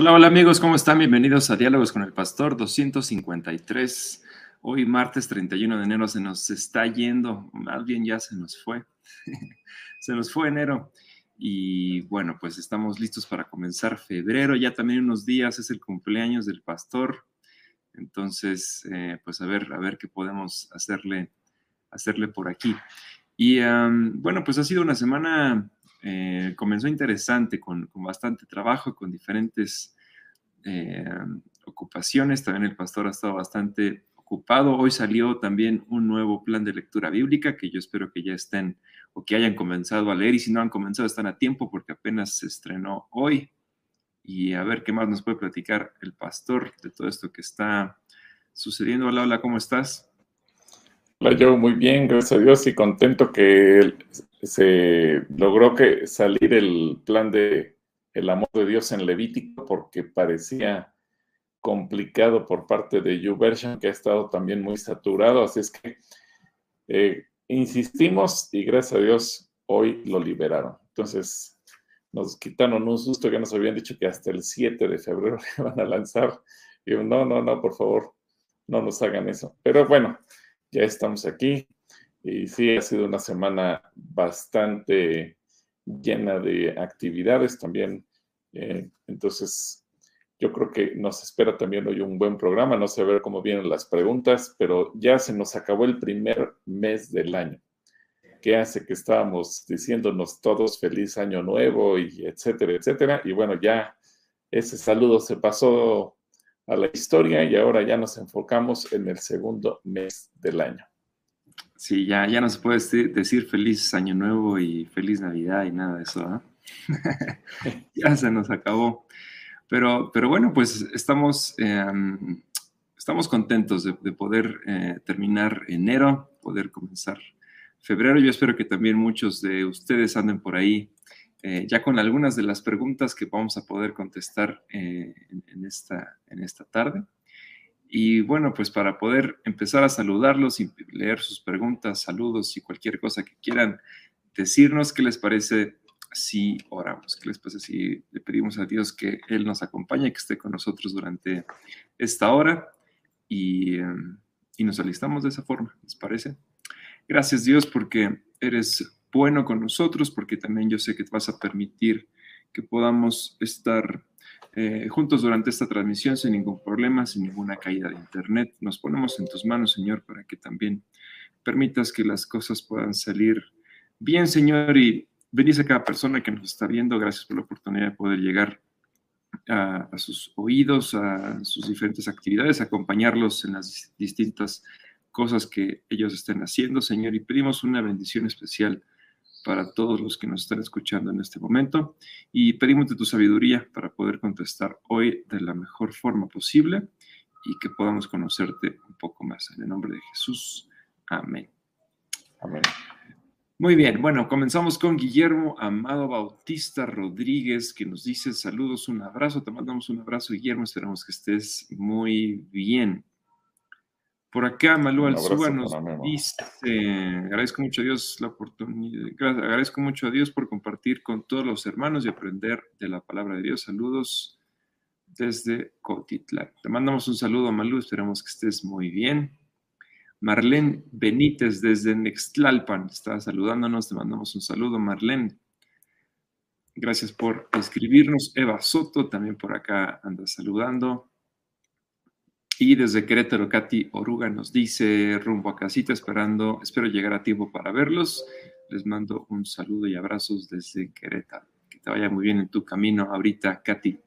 Hola, hola amigos, ¿cómo están? Bienvenidos a Diálogos con el Pastor 253. Hoy martes 31 de enero se nos está yendo, más bien ya se nos fue. se nos fue enero. Y bueno, pues estamos listos para comenzar febrero. Ya también unos días es el cumpleaños del pastor. Entonces, eh, pues a ver, a ver qué podemos hacerle, hacerle por aquí. Y bueno, pues ha sido una semana, eh, comenzó interesante, con, bastante trabajo, con diferentes eh, ocupaciones. También el pastor ha estado bastante ocupado. Hoy salió también un nuevo plan de lectura bíblica que yo espero que ya estén o que hayan comenzado a leer y si no han comenzado están a tiempo porque apenas se estrenó hoy. Y a ver qué más nos puede platicar el pastor de todo esto que está sucediendo. Hola, hola, ¿cómo estás? Hola, yo muy bien, gracias a Dios y contento que se logró que salir el plan de el amor de Dios en Levítico porque parecía complicado por parte de YouVersion que ha estado también muy saturado, así es que eh, insistimos y gracias a Dios hoy lo liberaron. Entonces nos quitaron un susto que nos habían dicho que hasta el 7 de febrero iban a lanzar. Y no, no, no, por favor, no nos hagan eso. Pero bueno, ya estamos aquí y sí, ha sido una semana bastante llena de actividades también. Eh, entonces, yo creo que nos espera también hoy un buen programa. No sé a ver cómo vienen las preguntas, pero ya se nos acabó el primer mes del año, que hace que estábamos diciéndonos todos feliz año nuevo y etcétera, etcétera. Y bueno, ya ese saludo se pasó a la historia y ahora ya nos enfocamos en el segundo mes del año. Sí, ya, ya no se puede decir feliz año nuevo y feliz Navidad y nada de eso. ya se nos acabó. Pero, pero bueno, pues estamos, em, estamos contentos de, poder eh, terminar enero, poder comenzar febrero. Yo espero que también muchos de ustedes anden por ahí eh, ya con algunas de las preguntas que vamos a poder contestar eh, en, esta, en esta tarde. Y bueno, pues para poder empezar a saludarlos y leer sus preguntas, saludos y cualquier cosa que quieran decirnos, ¿qué les parece si oramos? ¿Qué les parece si le pedimos a Dios que Él nos acompañe, que esté con nosotros durante esta hora y, em, y nos alistamos de esa forma? ¿Les parece? Gracias Dios porque eres bueno con nosotros, porque también yo sé que vas a permitir que podamos estar eh, juntos durante esta transmisión sin ningún problema, sin ninguna caída de internet. Nos ponemos en tus manos, Señor, para que también permitas que las cosas puedan salir bien, Señor, y bendice a cada persona que nos está viendo. Gracias por la oportunidad de poder llegar a, a sus oídos, a sus diferentes actividades, acompañarlos en las distintas cosas que ellos estén haciendo, Señor, y pedimos una bendición especial para todos los que nos están escuchando en este momento y pedimos de tu sabiduría para poder contestar hoy de la mejor forma posible y que podamos conocerte un poco más. En el nombre de Jesús. Amén. Amén. Muy bien, bueno, comenzamos con Guillermo Amado Bautista Rodríguez, que nos dice saludos, un abrazo, te mandamos un abrazo, Guillermo, esperamos que estés muy bien. Por acá, Malú Alzúa nos dice, agradezco mucho a Dios la oportunidad, agradezco mucho a Dios por compartir con todos los hermanos y aprender de la palabra de Dios. Saludos desde Cotitlán. Te mandamos un saludo, Malú, esperamos que estés muy bien. Marlene Benítez desde Nextlalpan está saludándonos, te mandamos un saludo, Marlene. Gracias por escribirnos. Eva Soto también por acá anda saludando. Y desde Querétaro, Katy Oruga nos dice, rumbo a casita, esperando, espero llegar a tiempo para verlos. Les mando un saludo y abrazos desde Querétaro. Que te vaya muy bien en tu camino ahorita, Katy.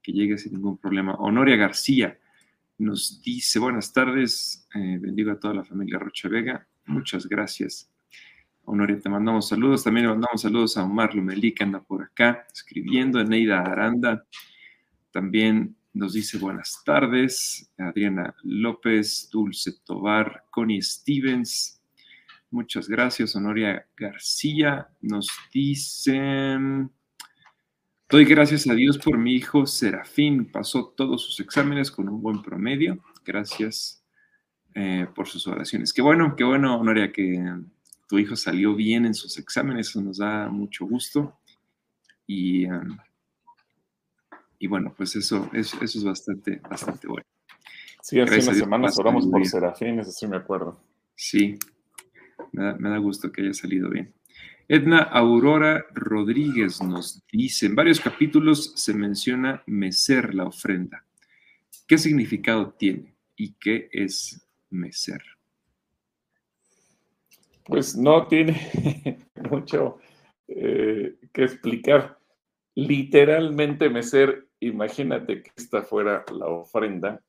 Que llegue sin ningún problema. Honoria García nos dice, buenas tardes, eh, bendigo a toda la familia Rocha Vega. Muchas gracias. Honoria, te mandamos saludos. También le mandamos saludos a Omar Lumelí, que anda por acá escribiendo, Neida Aranda. También nos dice buenas tardes, Adriana López, Dulce Tobar, Connie Stevens. Muchas gracias, Honoria García. Nos dicen, doy gracias a Dios por mi hijo Serafín. Pasó todos sus exámenes con un buen promedio. Gracias eh, por sus oraciones. Qué bueno, qué bueno, Honoria, que tu hijo salió bien en sus exámenes. Eso nos da mucho gusto. Y... Um, y bueno, pues eso, eso, eso es bastante, bastante bueno. Sí, hace unas semanas oramos por Serafín, eso sí me acuerdo. Sí, me da, gusto que haya salido bien. Edna Aurora Rodríguez nos dice, en varios capítulos se menciona mecer la ofrenda. ¿Qué significado tiene y qué es mecer? Pues no tiene mucho eh, que explicar. Literalmente mecer, imagínate que esta fuera la ofrenda.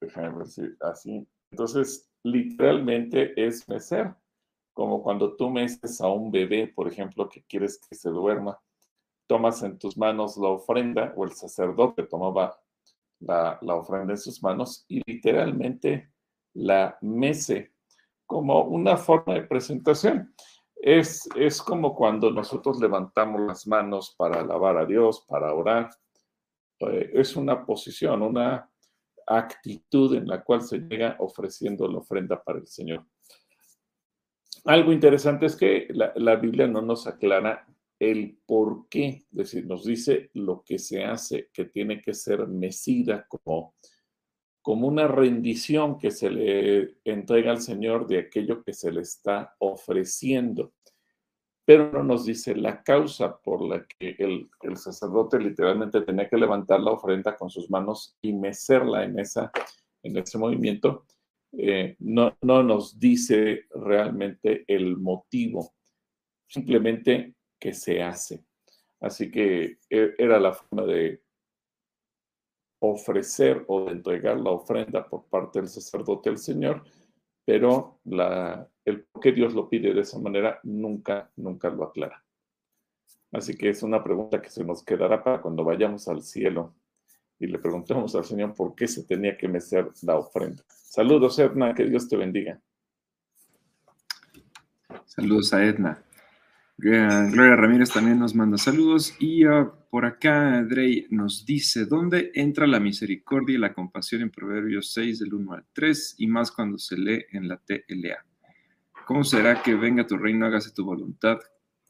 Déjame si así. Entonces, literalmente es mecer, como cuando tú meces a un bebé, por ejemplo, que quieres que se duerma, tomas en tus manos la ofrenda, o el sacerdote tomaba la, la ofrenda en sus manos y literalmente la mece como una forma de presentación. Es, es como cuando nosotros levantamos las manos para alabar a Dios, para orar. Eh, es una posición, una actitud en la cual se llega ofreciendo la ofrenda para el Señor. Algo interesante es que la, Biblia no nos aclara el por qué, es decir, nos dice lo que se hace, que tiene que ser mecida como, como una rendición que se le entrega al Señor de aquello que se le está ofreciendo pero no nos dice la causa por la que el, sacerdote literalmente tenía que levantar la ofrenda con sus manos y mecerla en, esa, en ese movimiento. Eh, no, no nos dice realmente el motivo, simplemente que se hace. Así que e, era la forma de ofrecer o de entregar la ofrenda por parte del sacerdote al Señor, pero el por qué Dios lo pide de esa manera nunca, nunca lo aclara. Así que es una pregunta que se nos quedará para cuando vayamos al cielo y le preguntemos al Señor por qué se tenía que mecer la ofrenda. Saludos, Edna, que Dios te bendiga. Saludos a Edna. Gloria Ramírez también nos manda saludos y ah, por acá Drey nos dice, ¿dónde entra la misericordia y la compasión en Proverbios 6 del 1 al 3 y más cuando se lee en la TLA? ¿Cómo será que venga tu reino, hágase tu voluntad,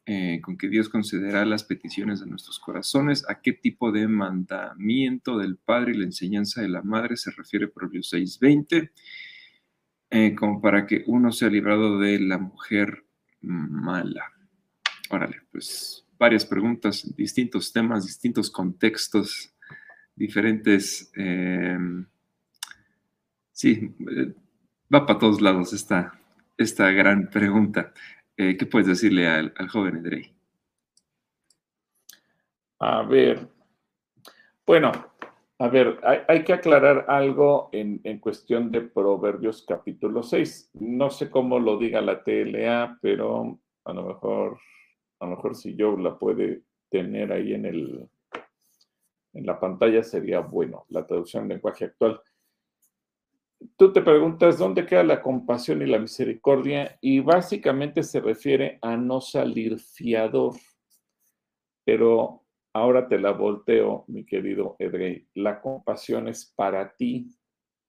eh, con que Dios concederá las peticiones de nuestros corazones? ¿A qué tipo de mandamiento del Padre y la enseñanza de la Madre se refiere Proverbios 6.20? Eh, como para que uno sea librado de la mujer mala. Órale, pues varias preguntas, distintos temas, distintos contextos, diferentes... Eh, sí, va para todos lados esta, esta gran pregunta. Eh, ¿Qué puedes decirle al, joven Edrey? A ver, bueno, a ver, hay, que aclarar algo en, cuestión de Proverbios capítulo 6. No sé cómo lo diga la TLA, pero a lo mejor, a lo mejor si yo la puede tener ahí en el en la pantalla sería bueno, la traducción en lenguaje actual tú te preguntas dónde queda la compasión y la misericordia y básicamente se refiere a no salir fiador. Pero ahora te la volteo, mi querido Edrey. La compasión es para ti,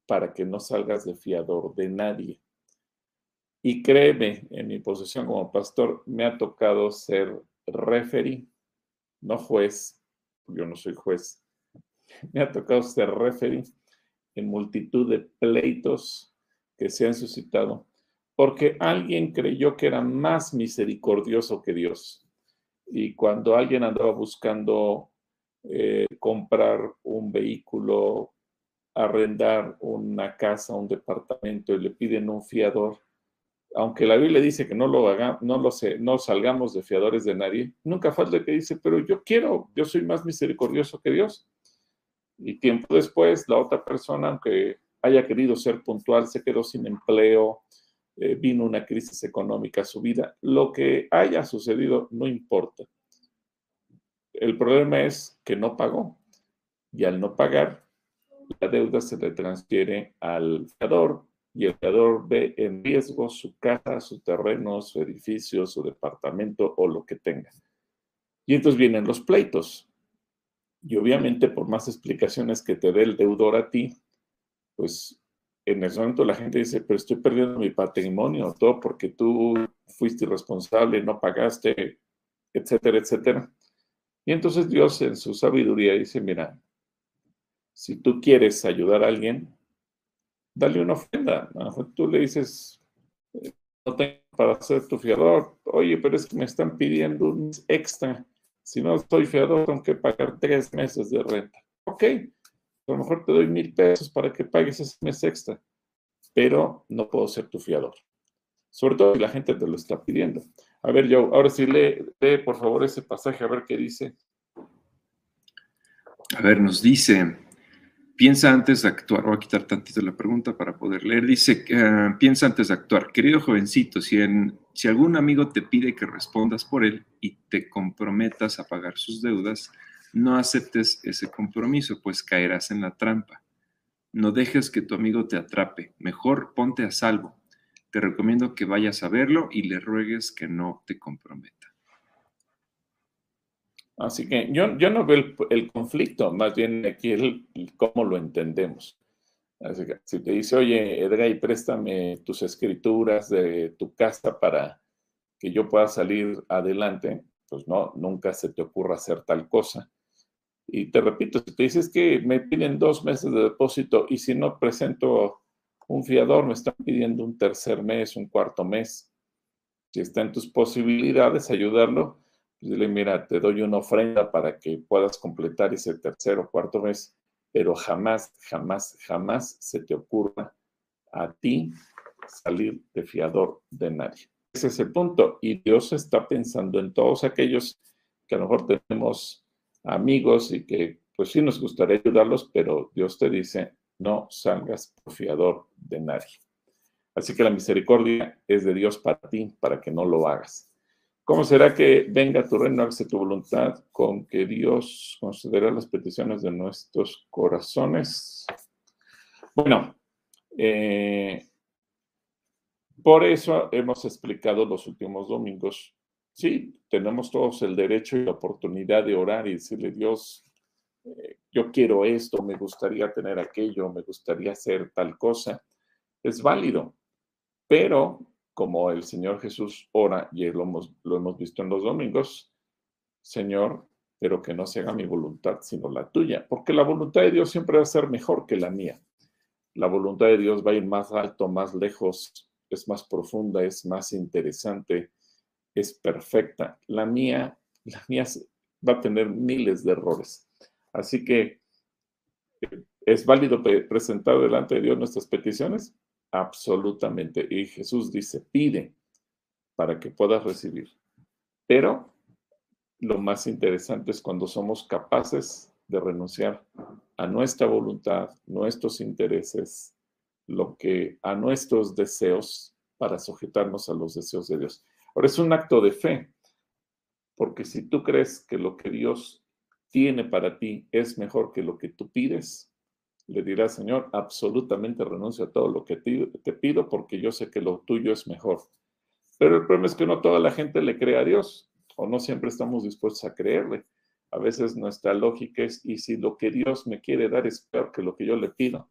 para que no salgas de fiador de nadie. Y créeme, en mi posición como pastor, me ha tocado ser referee, no juez, yo no soy juez. Me ha tocado ser referee en multitud de pleitos que se han suscitado, porque alguien creyó que era más misericordioso que Dios. Y cuando alguien andaba buscando eh, comprar un vehículo, arrendar una casa, un departamento y le piden un fiador, aunque la Biblia dice que no lo haga, no lo sé, no salgamos de fiadores de nadie, nunca falta que dice, pero yo quiero, yo soy más misericordioso que Dios. Y tiempo después, la otra persona, aunque haya querido ser puntual, se quedó sin empleo, eh, vino una crisis económica a su vida. Lo que haya sucedido no importa. El problema es que no pagó. Y al no pagar, la deuda se le transfiere al fiador y el fiador ve en riesgo su casa, su terreno, su edificio, su departamento o lo que tenga. Y entonces vienen los pleitos. Y obviamente por más explicaciones que te dé el deudor a ti, pues en ese momento la gente dice, pero estoy perdiendo mi patrimonio, todo porque tú fuiste irresponsable, no pagaste, etcétera, etcétera. Y entonces Dios en su sabiduría dice, mira, si tú quieres ayudar a alguien, dale una ofrenda. tú le dices, eh, no tengo para ser tu fiador. Oye, pero es que me están pidiendo un extra. Si no estoy fiador, tengo que pagar tres meses de renta. Ok, a lo mejor te doy mil pesos para que pagues ese mes extra, pero no puedo ser tu fiador. Sobre todo si la gente te lo está pidiendo. A ver, Joe, ahora sí lee, lee por favor ese pasaje, a ver qué dice. A ver, nos dice, piensa antes de actuar. Voy a quitar tantito la pregunta para poder leer. Dice, uh, piensa antes de actuar. Querido jovencito, si, si algún amigo te pide que respondas por él y te comprometas a pagar sus deudas, no aceptes ese compromiso, pues caerás en la trampa. No dejes que tu amigo te atrape. Mejor ponte a salvo. Te recomiendo que vayas a verlo y le ruegues que no te comprometa. Así que yo, yo no veo el, conflicto, más bien aquí el, cómo lo entendemos. Así que si te dice, oye, Edgar, préstame tus escrituras de tu casa para que yo pueda salir adelante, pues no, nunca se te ocurra hacer tal cosa. Y te repito, si te dices que me piden dos meses de depósito y si no presento un fiador, me están pidiendo un tercer mes, un cuarto mes. Si está en tus posibilidades ayudarlo, dile, mira, te doy una ofrenda para que puedas completar ese tercer o cuarto mes, pero jamás, jamás, jamás se te ocurra a ti salir de fiador de nadie. Ese es el punto. Y Dios está pensando en todos aquellos que a lo mejor tenemos amigos y que pues sí nos gustaría ayudarlos, pero Dios te dice, no salgas por fiador de nadie. Así que la misericordia es de Dios para ti, para que no lo hagas. ¿Cómo será que venga tu reino, hágase tu voluntad, con que Dios considere las peticiones de nuestros corazones? Bueno, eh, por eso hemos explicado los últimos domingos. Sí, tenemos todos el derecho y la oportunidad de orar y decirle, Dios, eh, yo quiero esto, me gustaría tener aquello, me gustaría hacer tal cosa. Es válido, pero como el Señor Jesús ora, y lo hemos, lo hemos visto en los domingos, Señor, pero que no se haga mi voluntad, sino la tuya, porque la voluntad de Dios siempre va a ser mejor que la mía. La voluntad de Dios va a ir más alto, más lejos, es más profunda, es más interesante, es perfecta. La mía, la mía va a tener miles de errores. Así que eh, es válido presentar delante de Dios nuestras peticiones, Absolutamente. Y Jesús dice, pide para que puedas recibir. Pero lo más interesante es cuando somos capaces de renunciar a nuestra voluntad, nuestros intereses, lo que a nuestros deseos para sujetarnos a los deseos de Dios. Ahora es un acto de fe, porque si tú crees que lo que Dios tiene para ti es mejor que lo que tú pides, le dirá, Señor, absolutamente renuncio a todo lo que te pido porque yo sé que lo tuyo es mejor. Pero el problema es que no toda la gente le cree a Dios o no siempre estamos dispuestos a creerle. A veces nuestra lógica es, y si lo que Dios me quiere dar es peor que lo que yo le pido,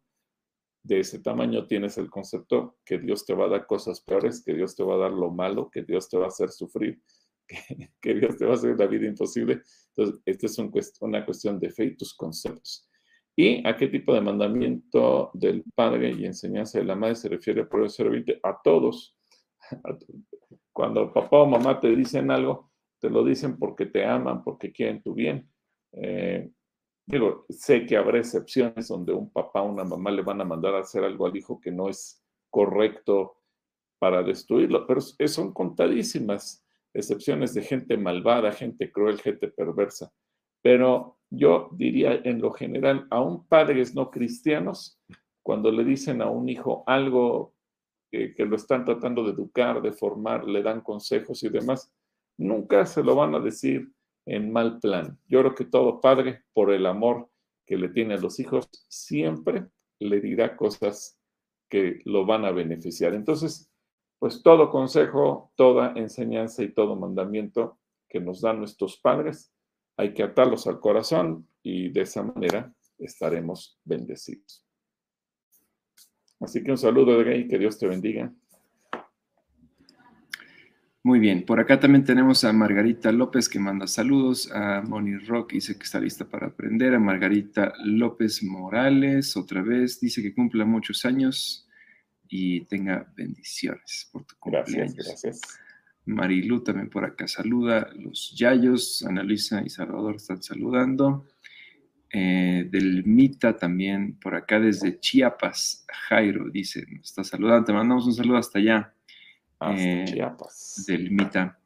de ese tamaño tienes el concepto que Dios te va a dar cosas peores, que Dios te va a dar lo malo, que Dios te va a hacer sufrir, que, Dios te va a hacer la vida imposible. Entonces, esta es una cuestión de fe y tus conceptos. ¿Y a qué tipo de mandamiento del Padre y enseñanza de la Madre se refiere el 020? A todos. Cuando papá o mamá te dicen algo, te lo dicen porque te aman, porque quieren tu bien. Eh, digo, sé que habrá excepciones donde un papá o una mamá le van a mandar a hacer algo al hijo que no es correcto para destruirlo, pero son contadísimas excepciones de gente malvada, gente cruel, gente perversa. Pero yo diría en lo general, aún padres no cristianos, cuando le dicen a un hijo algo que, lo están tratando de educar, de formar, le dan consejos y demás, nunca se lo van a decir en mal plan. Yo creo que todo padre, por el amor que le tiene a los hijos, siempre le dirá cosas que lo van a beneficiar. Entonces, pues todo consejo, toda enseñanza y todo mandamiento que nos dan nuestros padres, hay que atarlos al corazón y de esa manera estaremos bendecidos. Así que un saludo de y que Dios te bendiga. Muy bien, por acá también tenemos a Margarita López que manda saludos, a Moni Rock dice que está lista para aprender, a Margarita López Morales otra vez dice que cumpla muchos años y tenga bendiciones por tu cumpleaños. Gracias, gracias. Marilu también por acá saluda, los Yayos, Ana Luisa y Salvador están saludando. Eh, del Mita también por acá desde Chiapas, Jairo dice, nos está saludando, te mandamos un saludo hasta allá. Hasta Chiapas. Del Mita.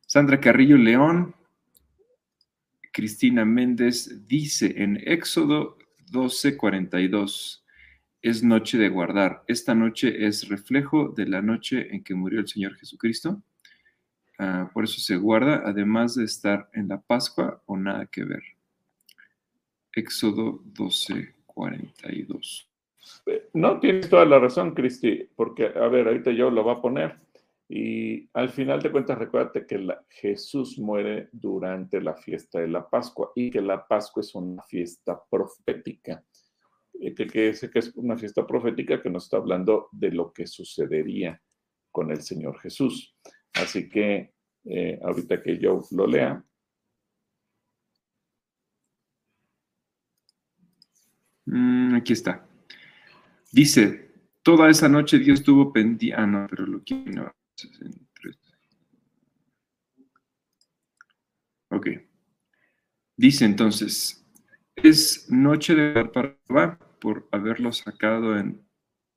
Sandra Carrillo León, Cristina Méndez dice en Éxodo 12:42, es noche de guardar. Esta noche es reflejo de la noche en que murió el Señor Jesucristo. Ah, por eso se guarda, además de estar en la Pascua o nada que ver. Éxodo 12:42. No tienes toda la razón, Cristi, porque, a ver, ahorita yo lo voy a poner. Y al final de cuentas, recuérdate que Jesús muere durante la fiesta de la Pascua y que la Pascua es una fiesta profética. Eh, que, que, que es una fiesta profética que nos está hablando de lo que sucedería con el Señor Jesús. Así que eh, ahorita que yo lo lea. Mm, aquí está. Dice, toda esa noche Dios tuvo pendiente. Ah, no, pero lo quiero. Ok. Dice entonces, es noche de para por haberlo sacado en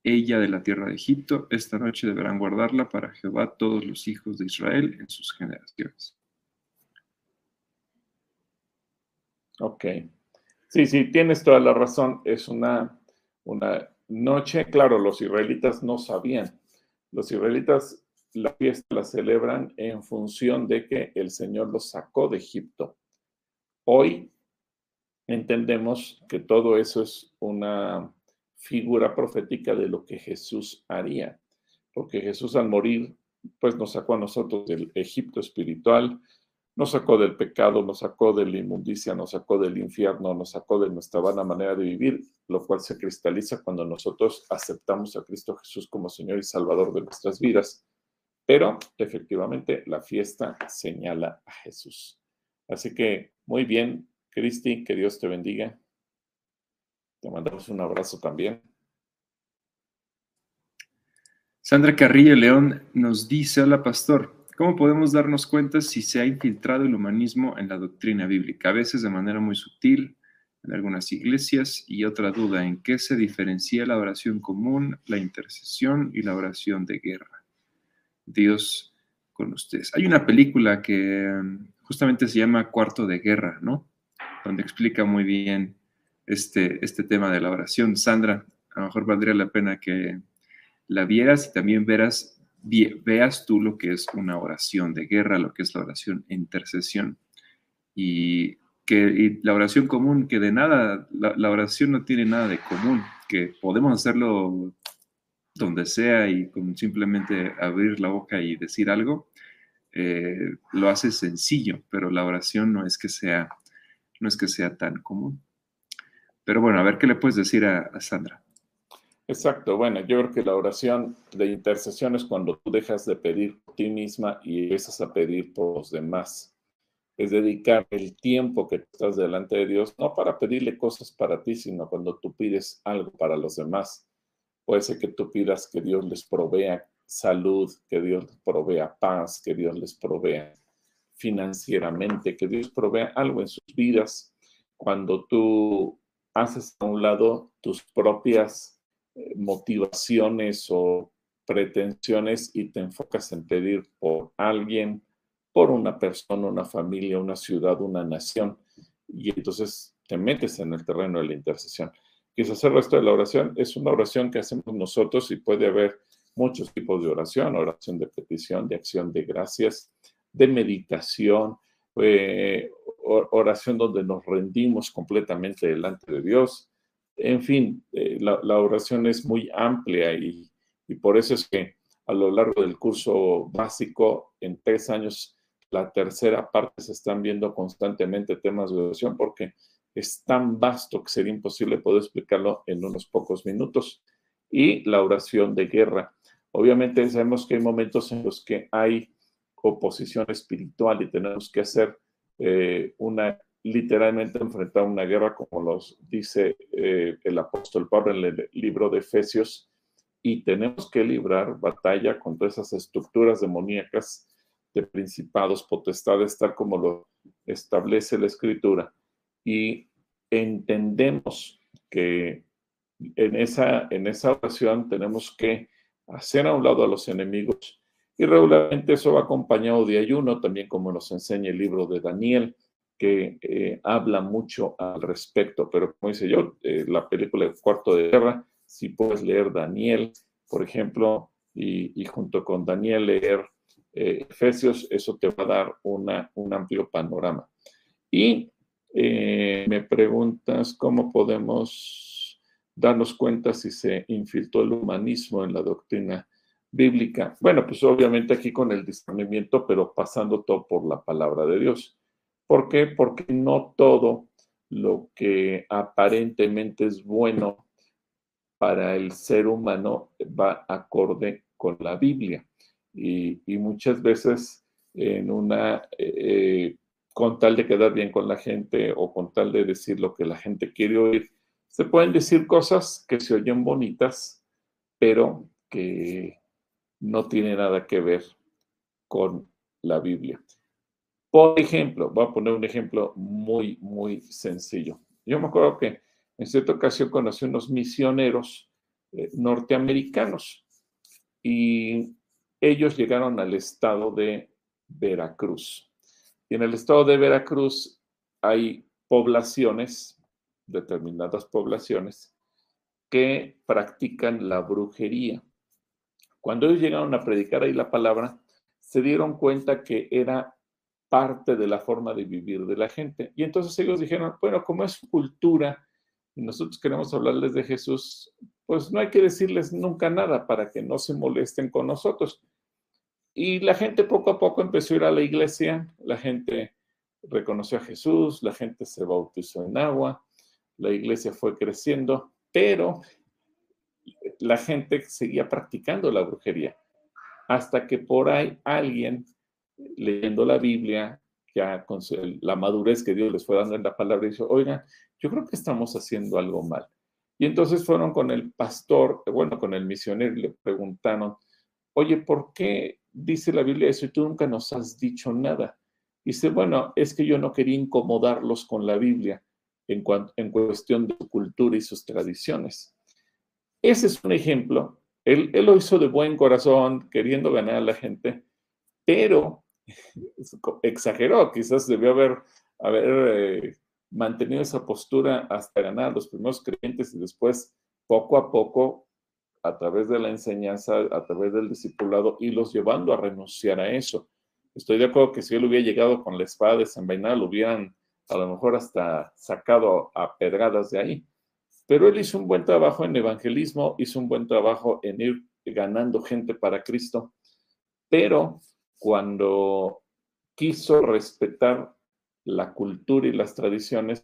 ella de la tierra de Egipto. Esta noche deberán guardarla para Jehová todos los hijos de Israel en sus generaciones. Ok. Sí, sí, tienes toda la razón. Es una, una noche, claro, los israelitas no sabían. Los israelitas la fiesta la celebran en función de que el Señor los sacó de Egipto. Hoy entendemos que todo eso es una figura profética de lo que Jesús haría, porque Jesús al morir, pues nos sacó a nosotros del Egipto espiritual, nos sacó del pecado, nos sacó de la inmundicia, nos sacó del infierno, nos sacó de nuestra vana manera de vivir, lo cual se cristaliza cuando nosotros aceptamos a Cristo Jesús como Señor y Salvador de nuestras vidas. Pero efectivamente la fiesta señala a Jesús. Así que muy bien, Cristi, que Dios te bendiga. Te mandamos un abrazo también. Sandra Carrillo León nos dice, hola pastor, ¿cómo podemos darnos cuenta si se ha infiltrado el humanismo en la doctrina bíblica? A veces de manera muy sutil en algunas iglesias y otra duda, ¿en qué se diferencia la oración común, la intercesión y la oración de guerra? Dios con ustedes. Hay una película que um, justamente se llama Cuarto de Guerra, ¿no? Donde explica muy bien este, este tema de la oración. Sandra, a lo mejor valdría la pena que la vieras y también verás, veas tú lo que es una oración de guerra, lo que es la oración intercesión. Y que la oración común, que de nada, la, la oración no tiene nada de común, que podemos hacerlo donde sea y con simplemente abrir la boca y decir algo, eh, lo hace sencillo, pero la oración no es que sea, no es que sea tan común. Pero bueno, a ver qué le puedes decir a, a Sandra. Exacto, bueno, yo creo que la oración de intercesión es cuando tú dejas de pedir por ti misma y empiezas a pedir por los demás. Es dedicar el tiempo que estás delante de Dios, no para pedirle cosas para ti, sino cuando tú pides algo para los demás Puede ser que tú pidas que Dios les provea salud, que Dios les provea paz, que Dios les provea financieramente, que Dios provea algo en sus vidas. Cuando tú haces a un lado tus propias eh, motivaciones o pretensiones y te enfocas en pedir por alguien, por una persona, una familia, una ciudad, una nación, y entonces te metes en el terreno de la intercesión. Quizás el resto de la oración es una oración que hacemos nosotros y puede haber muchos tipos de oración, oración de petición, de acción de gracias, de meditación, eh, oración donde nos rendimos completamente delante de Dios. En fin, eh, la, oración es muy amplia y, y por eso es que a lo largo del curso básico, en tres años, la tercera parte se están viendo constantemente temas de oración porque es tan vasto que sería imposible poder explicarlo en unos pocos minutos. Y la oración de guerra. Obviamente sabemos que hay momentos en los que hay oposición espiritual y tenemos que hacer eh, una, literalmente enfrentar una guerra, como los dice eh, el apóstol Pablo en el libro de Efesios, y tenemos que librar batalla contra esas estructuras demoníacas de principados, potestades, tal como lo establece la escritura. Y entendemos que en esa, en esa oración tenemos que hacer a un lado a los enemigos y regularmente eso va acompañado de ayuno, también como nos enseña el libro de Daniel, que eh, habla mucho al respecto. Pero como dice yo, eh, la película de Cuarto de Guerra, si puedes leer Daniel, por ejemplo, y, junto con Daniel leer eh, Efesios, eso te va a dar una, un amplio panorama. Y me preguntas cómo podemos darnos cuenta si se infiltró el humanismo en la doctrina bíblica. Bueno, pues obviamente aquí con el discernimiento, pero pasando todo por la palabra de Dios. ¿Por qué? Porque no todo lo que aparentemente es bueno para el ser humano va acorde con la Biblia. Y, muchas veces en una, eh, con tal de quedar bien con la gente o con tal de decir lo que la gente quiere oír, se pueden decir cosas que se oyen bonitas, pero que no tiene nada que ver con la Biblia. Por ejemplo, voy a poner un ejemplo muy, muy sencillo. Yo me acuerdo que en cierta ocasión conocí unos misioneros eh, norteamericanos y ellos llegaron al estado de Veracruz. Y en el estado de Veracruz hay poblaciones, determinadas poblaciones, que practican la brujería. Cuando ellos llegaron a predicar ahí la palabra, se dieron cuenta que era parte de la forma de vivir de la gente. Y entonces ellos dijeron, bueno, como es cultura y nosotros queremos hablarles de Jesús, pues no hay que decirles nunca nada para que no se molesten con nosotros. Y la gente poco a poco empezó a ir a la iglesia, la gente reconoció a Jesús, la gente se bautizó en agua, la iglesia fue creciendo, pero la gente seguía practicando la brujería. Hasta que por ahí alguien, leyendo la Biblia, ya con la madurez que Dios les fue dando en la palabra, dijo, oigan, yo creo que estamos haciendo algo mal. Y entonces fueron con el pastor, bueno, con el misionero y le preguntaron, oye, ¿por qué dice la Biblia eso y tú nunca nos has dicho nada? Y dice, bueno, es que yo no quería incomodarlos con la Biblia en, en cuestión de su cultura y sus tradiciones. Ese es un ejemplo. Él, lo hizo de buen corazón, queriendo ganar a la gente, pero exageró, quizás debió haber, haber eh, mantenido esa postura hasta ganar a los primeros creyentes y después, poco a poco, a través de la enseñanza, a través del discipulado, y los llevando a renunciar a eso. Estoy de acuerdo que si él hubiera llegado con la espada desenvainada, lo hubieran a lo mejor hasta sacado a pedradas de ahí. Pero él hizo un buen trabajo en evangelismo, hizo un buen trabajo en ir ganando gente para Cristo, pero cuando quiso respetar la cultura y las tradiciones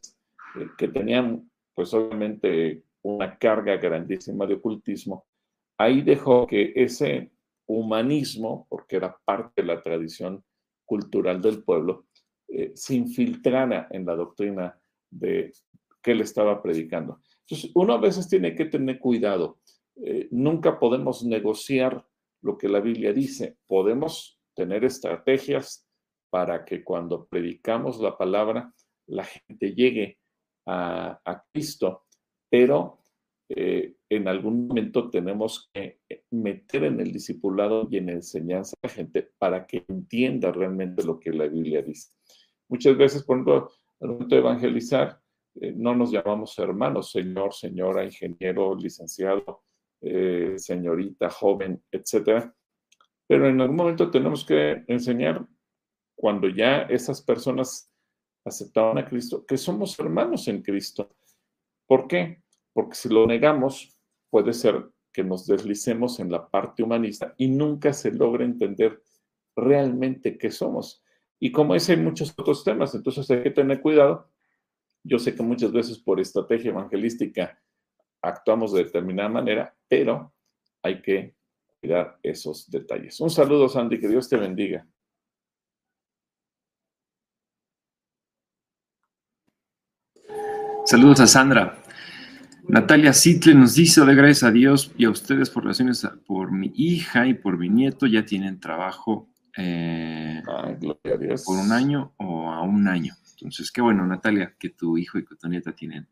eh, que tenían, pues obviamente, una carga grandísima de ocultismo, ahí dejó que ese humanismo, porque era parte de la tradición cultural del pueblo, eh, se infiltrara en la doctrina de que él estaba predicando. Entonces, uno a veces tiene que tener cuidado. Eh, nunca podemos negociar lo que la Biblia dice. Podemos tener estrategias para que cuando predicamos la palabra, la gente llegue a, Cristo, pero eh, en algún momento tenemos que meter en el discipulado y en enseñanza a la gente para que entienda realmente lo que la Biblia dice. Muchas veces, por ejemplo, al momento de evangelizar, eh, no nos llamamos hermanos, señor, señora, ingeniero, licenciado, eh, señorita, joven, etcétera. Pero en algún momento tenemos que enseñar, cuando ya esas personas aceptaban a Cristo, que somos hermanos en Cristo. ¿Por qué? Porque si lo negamos, puede ser que nos deslicemos en la parte humanista y nunca se logra entender realmente qué somos. Y como ese hay muchos otros temas, entonces hay que tener cuidado yo sé que muchas veces por estrategia evangelística actuamos de determinada manera, pero hay que cuidar esos detalles. Un saludo, Sandy, que Dios te bendiga. Saludos a Sandra. Natalia Sitle nos dice, de gracias a Dios y a ustedes por relaciones por mi hija y por mi nieto, ya tienen trabajo eh, ah, por un año o a un año. Entonces, qué bueno, Natalia, que tu hijo y tu nieta tienen,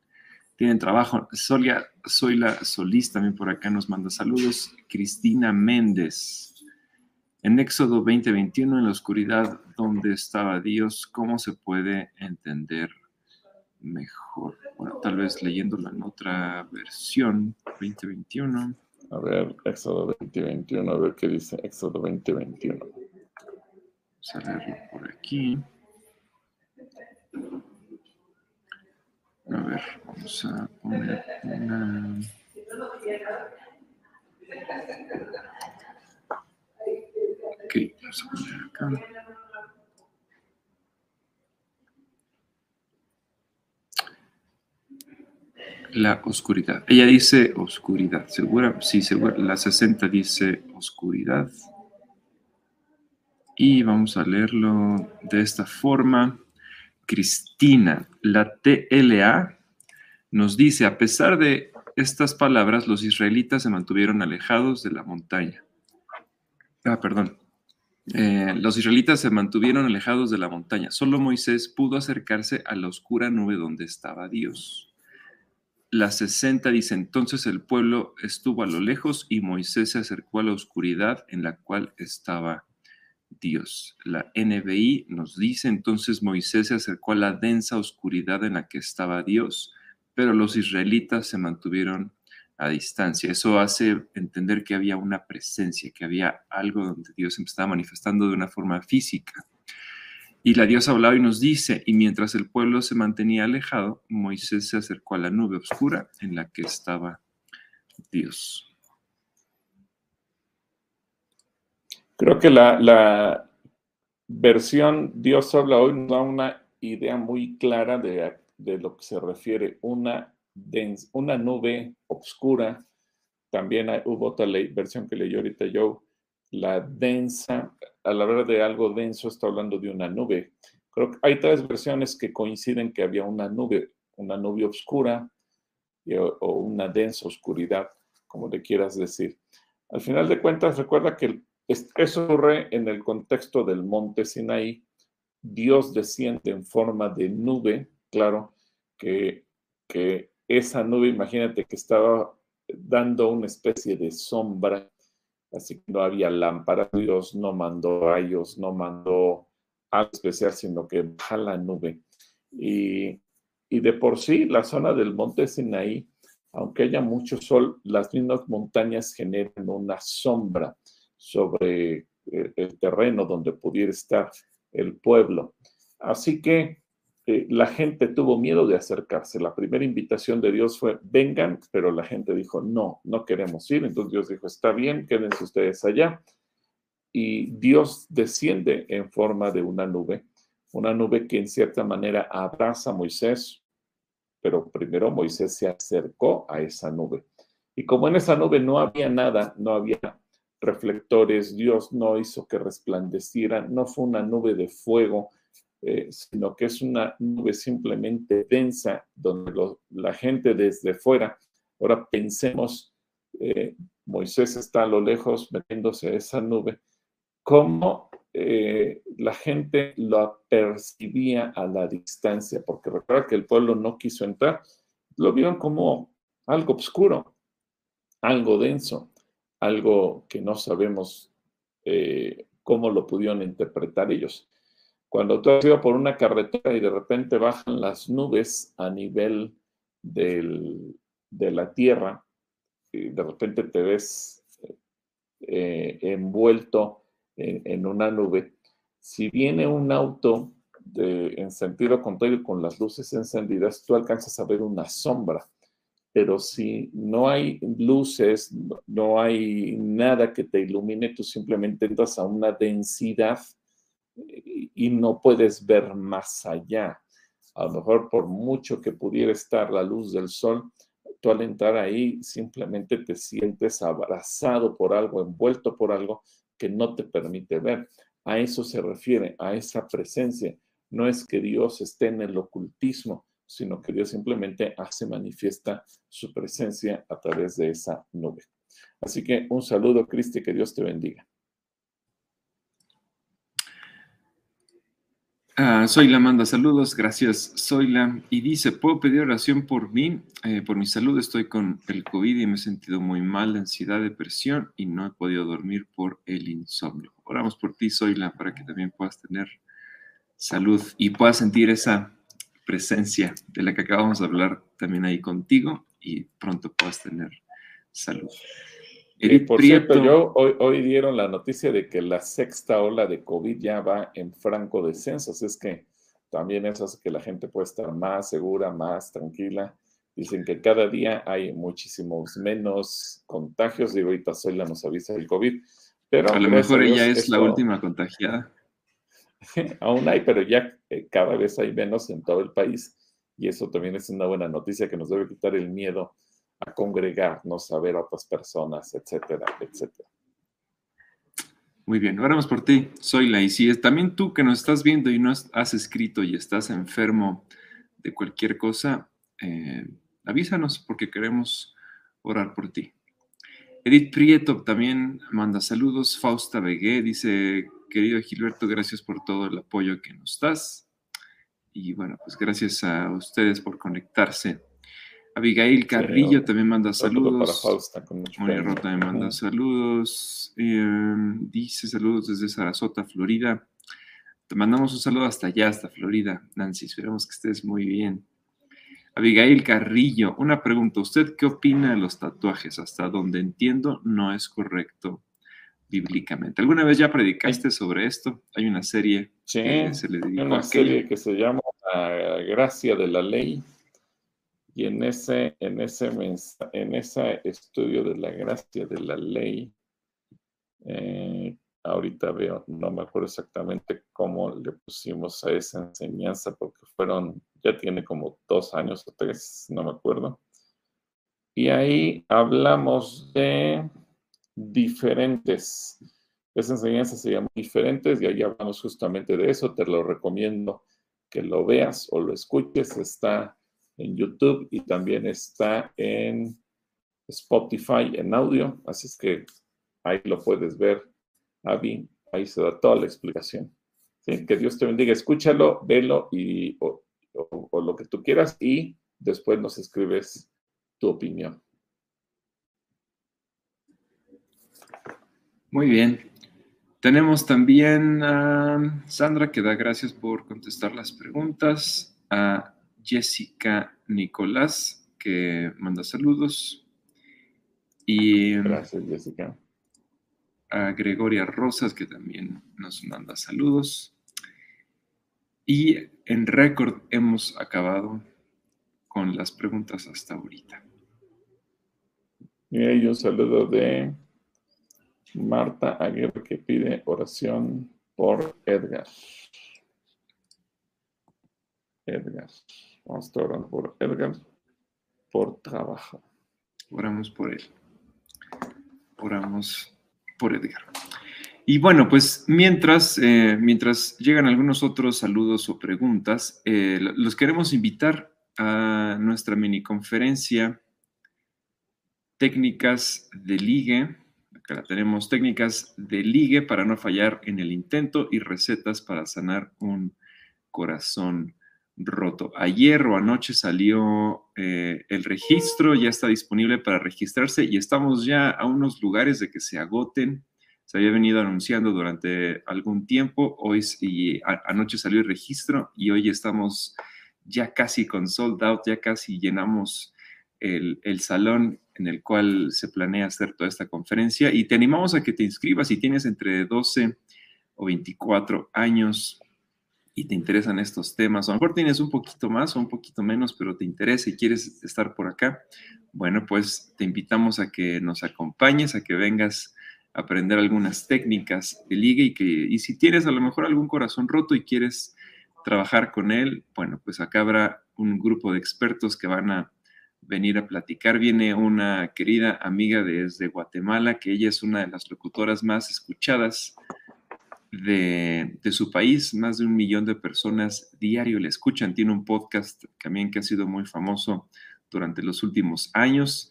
tienen trabajo. Solia, soy la Solís también por acá nos manda saludos. Cristina Méndez. En Éxodo 2021, en la oscuridad, ¿dónde estaba Dios? ¿Cómo se puede entender mejor? Bueno, tal vez leyéndola en otra versión, 2021. A ver, Éxodo 2021, a ver qué dice Éxodo 2021. Vamos a leerlo por aquí. Vamos a poner una... Ok, vamos a poner acá. La oscuridad. Ella dice oscuridad. ¿Segura? Sí, segura. La 60 dice oscuridad. Y vamos a leerlo de esta forma. Cristina, la TLA, nos dice, a pesar de estas palabras, los israelitas se mantuvieron alejados de la montaña. Ah, perdón. Eh, los israelitas se mantuvieron alejados de la montaña. Solo Moisés pudo acercarse a la oscura nube donde estaba Dios. La 60 dice, entonces el pueblo estuvo a lo lejos y Moisés se acercó a la oscuridad en la cual estaba Dios. La NBI nos dice entonces Moisés se acercó a la densa oscuridad en la que estaba Dios, pero los israelitas se mantuvieron a distancia. Eso hace entender que había una presencia, que había algo donde Dios se estaba manifestando de una forma física. Y la Dios hablaba y nos dice, y mientras el pueblo se mantenía alejado, Moisés se acercó a la nube oscura en la que estaba Dios. Creo que la, versión Dios habla hoy nos da una idea muy clara de, lo que se refiere. Una, una nube oscura. También hubo otra versión que leyó ahorita yo. La densa, al hablar de algo denso, está hablando de una nube. Creo que hay tres versiones que coinciden que había una nube, una nube oscura o una densa oscuridad, como le quieras decir. Al final de cuentas, recuerda que eso ocurre en el contexto del monte Sinaí. Dios desciende en forma de nube, claro, que, esa nube, imagínate que estaba dando una especie de sombra, así que no había lámpara, Dios no mandó rayos, no mandó algo especial, sino que baja la nube. Y, y de por sí, la zona del monte Sinaí, aunque haya mucho sol, las mismas montañas generan una sombra sobre eh, el terreno donde pudiera estar el pueblo. Así que eh, la gente tuvo miedo de acercarse. La primera invitación de Dios fue, vengan, pero la gente dijo, no, no queremos ir. Entonces Dios dijo, está bien, quédense ustedes allá. Y Dios desciende en forma de una nube, una nube que en cierta manera abraza a Moisés, pero primero Moisés se acercó a esa nube. Y como en esa nube no había nada, no había reflectores, Dios no hizo que resplandeciera, no fue una nube de fuego, eh, sino que es una nube simplemente densa, donde la gente desde fuera, ahora pensemos, eh, Moisés está a lo lejos metiéndose a esa nube, cómo eh, la gente lo percibía a la distancia, porque recuerda que el pueblo no quiso entrar, lo vieron como algo oscuro, algo denso algo que no sabemos cómo lo pudieron interpretar ellos. Cuando tú has por una carretera y de repente bajan las nubes a nivel de la tierra, y de repente te ves eh, envuelto en, una nube, si viene un auto en sentido contrario con las luces encendidas, tú alcanzas a ver una sombra pero si no hay luces, no hay nada que te ilumine, tú simplemente entras a una densidad y no puedes ver más allá. A lo mejor por mucho que pudiera estar la luz del sol, tú al entrar ahí simplemente te sientes abrazado por algo, envuelto por algo que no te permite ver. A eso se refiere, a esa presencia. No es que Dios esté en el ocultismo, sino que Dios simplemente hace manifiesta su presencia a través de esa nube. Así que un saludo, Cristi, que Dios te bendiga. Uh, Zoila manda saludos, gracias Zoila. Y dice, ¿puedo pedir oración por mí? Eh, por mi salud estoy con el COVID y me he sentido muy mal, ansiedad, depresión y no he podido dormir por el insomnio. Oramos por ti, Zoila, para que también puedas tener salud y puedas sentir esa presencia de la que acabamos de hablar también ahí contigo y pronto puedas tener salud. Y por cierto, yo hoy, dieron la noticia de que la sexta ola de COVID ya va en franco descenso. Así es que también eso hace que la gente pueda estar más segura, más tranquila. Dicen que cada día hay muchísimos menos contagios. Y ahorita Zoila nos avisa del COVID. Pero a lo mejor ella es la última contagiada. Aún hay, pero ya eh, cada vez hay menos en todo el país. Y eso también es una buena noticia que nos debe quitar el miedo a congregarnos, a ver a otras personas, etcétera, etcétera. Muy bien, oramos por ti, Zoila. Y si también tú que nos estás viendo y no has escrito y estás enfermo de cualquier cosa, eh, avísanos porque queremos orar por ti. Edith Prieto también manda saludos. Fausta Begué dice, querido Gilberto, gracias por todo el apoyo que nos das. Y bueno, pues gracias a ustedes por conectarse Abigail Carrillo también manda saludos. Para Rota también manda saludos. Em, dice saludos desde Sarasota, Florida. Te mandamos un saludo hasta allá, hasta Florida, Nancy. Esperamos que estés muy bien. Abigail Carrillo, una pregunta. ¿Usted qué opina de los tatuajes? Hasta donde entiendo, no es correcto bíblicamente. ¿Alguna vez ya predicaste sobre esto? Hay una serie que se le dedicó una serie que se llama La Gracia de la Ley y en ese, en ese, en ese estudio de la gracia de la ley, eh, ahorita veo, no me acuerdo exactamente cómo le pusimos a esa enseñanza, porque fueron, ya tiene como dos años o tres, no me acuerdo. Y ahí hablamos de diferentes, esa enseñanza se llama diferentes y ahí hablamos justamente de eso, te lo recomiendo que lo veas o lo escuches, está en YouTube y también está en Spotify en audio. Así es que ahí lo puedes ver, Avi. Ahí se da toda la explicación. Que Dios te bendiga. Escúchalo, velo y, o, lo que tú quieras y después nos escribes tu opinión. Muy bien. Tenemos también a Sandra que da gracias por contestar las preguntas. A Jessica Nicolás, que manda saludos. Y Gracias, Jessica. A Gregoria Rosas, que también nos manda saludos. Y en récord hemos acabado con las preguntas hasta ahorita. Y hay un saludo de Marta Aguirre que pide oración por Edgar. Edgar. Vamos a orar por Edgar, por trabajo. Oramos por él. Oramos por Edgar. Y bueno, pues mientras, eh, mientras llegan algunos otros saludos o preguntas, eh, los queremos invitar a nuestra mini conferencia Técnicas de Ligue. Acá tenemos técnicas de ligue para no fallar en el intento y recetas para sanar un corazón roto. Ayer o anoche salió eh, el registro, ya está disponible para registrarse y estamos ya a unos lugares de que se agoten. Se había venido anunciando durante algún tiempo. Hoy y anoche salió el registro y hoy estamos ya casi con sold out, ya casi llenamos el, el salón en el cual se planea hacer toda esta conferencia y te animamos a que te inscribas si tienes entre 12 o 24 años y te interesan estos temas, a lo mejor tienes un poquito más o un poquito menos, pero te interesa y quieres estar por acá, bueno, pues te invitamos a que nos acompañes, a que vengas a aprender algunas técnicas de liga y que, y si tienes a lo mejor algún corazón roto y quieres trabajar con él, bueno, pues acá habrá un grupo de expertos que van a venir a platicar. Viene una querida amiga desde Guatemala, que ella es una de las locutoras más escuchadas de, su país. Más de un millón de personas diario le escuchan. Tiene un podcast también que ha sido muy famoso durante los últimos años.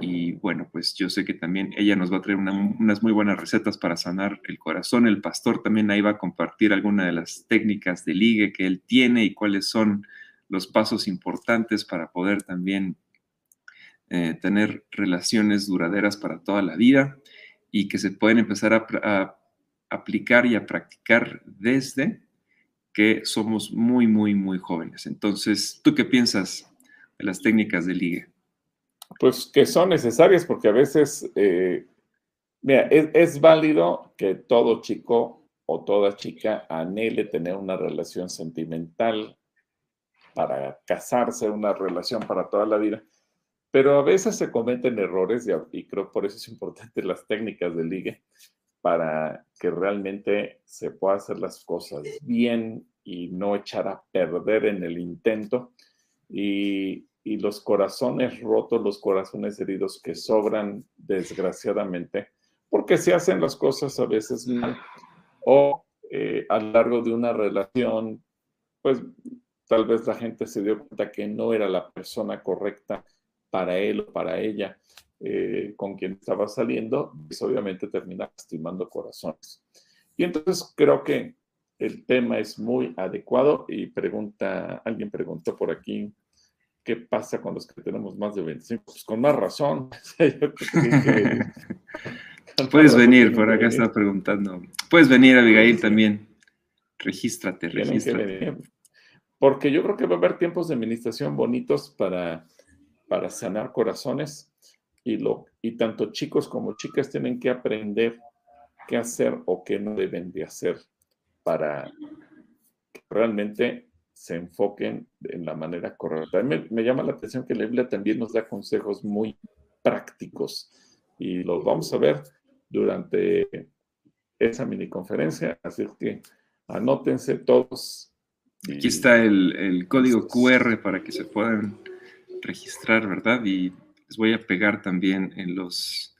Y bueno, pues yo sé que también ella nos va a traer unas muy buenas recetas para sanar el corazón. El pastor también ahí va a compartir alguna de las técnicas de ligue que él tiene y cuáles son los pasos importantes para poder también eh, tener relaciones duraderas para toda la vida y que se pueden empezar a, aplicar y a practicar desde que somos muy, muy, muy jóvenes. Entonces, ¿tú qué piensas de las técnicas de ligue? Pues que son necesarias porque a veces, eh, mira, es, válido que todo chico o toda chica anhele tener una relación sentimental para casarse, una relación para toda la vida. Pero a veces se cometen errores y, y creo por eso es importante las técnicas de ligue para que realmente se pueda hacer las cosas bien y no echar a perder en el intento. Y, los corazones rotos, los corazones heridos que sobran desgraciadamente, porque se hacen las cosas a veces mal o eh, a lo largo de una relación, pues tal vez la gente se dio cuenta que no era la persona correcta para él o para ella eh, con quien estaba saliendo, pues obviamente termina lastimando corazones. Y entonces creo que el tema es muy adecuado y pregunta, alguien preguntó por aquí, ¿qué pasa con los que tenemos más de 25? Pues con más razón. Puedes venir, por acá está preguntando. Puedes venir, Abigail, también. Regístrate, regístrate. Porque yo creo que va a haber tiempos de administración bonitos para, para sanar corazones y, lo, y tanto chicos como chicas tienen que aprender qué hacer o qué no deben de hacer para que realmente se enfoquen en la manera correcta. Me, me llama la atención que la Biblia también nos da consejos muy prácticos y los vamos a ver durante esa mini conferencia, así que anótense todos. Aquí está el, el, código QR para que se puedan registrar, ¿verdad? Y les voy a pegar también en los,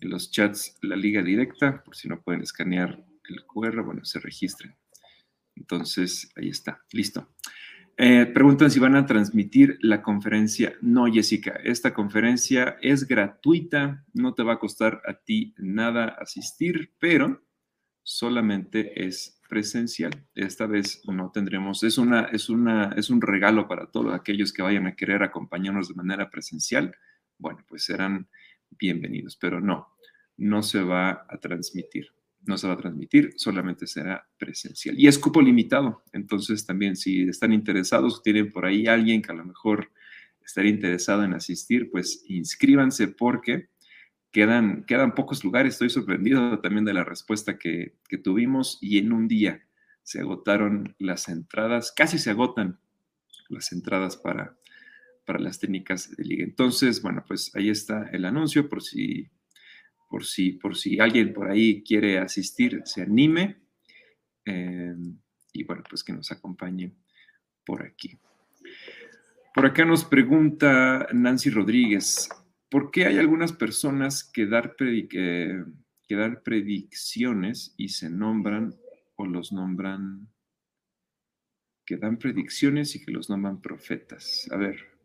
en los chats la liga directa, por si no pueden escanear el QR, bueno, se registren. Entonces, ahí está, listo. Eh, preguntan si van a transmitir la conferencia. No, Jessica, esta conferencia es gratuita, no te va a costar a ti nada asistir, pero solamente es presencial. Esta vez no tendremos, es, una, es, una, es un regalo para todos aquellos que vayan a querer acompañarnos de manera presencial. Bueno, pues serán bienvenidos, pero no, no se va a transmitir no se va a transmitir, solamente será presencial. Y es cupo limitado, entonces también si están interesados, tienen por ahí alguien que a lo mejor estaría interesado en asistir, pues inscríbanse porque quedan, quedan pocos lugares. Estoy sorprendido también de la respuesta que, tuvimos y en un día se agotaron las entradas, casi se agotan las entradas para, para las técnicas de liga. Entonces, bueno, pues ahí está el anuncio por si por si, por si alguien por ahí quiere asistir, se anime. Eh, y bueno, pues que nos acompañe por aquí. Por acá nos pregunta Nancy Rodríguez, ¿por qué hay algunas personas que dar, que dar predicciones y se nombran o los nombran, que dan predicciones y que los nombran profetas? A ver,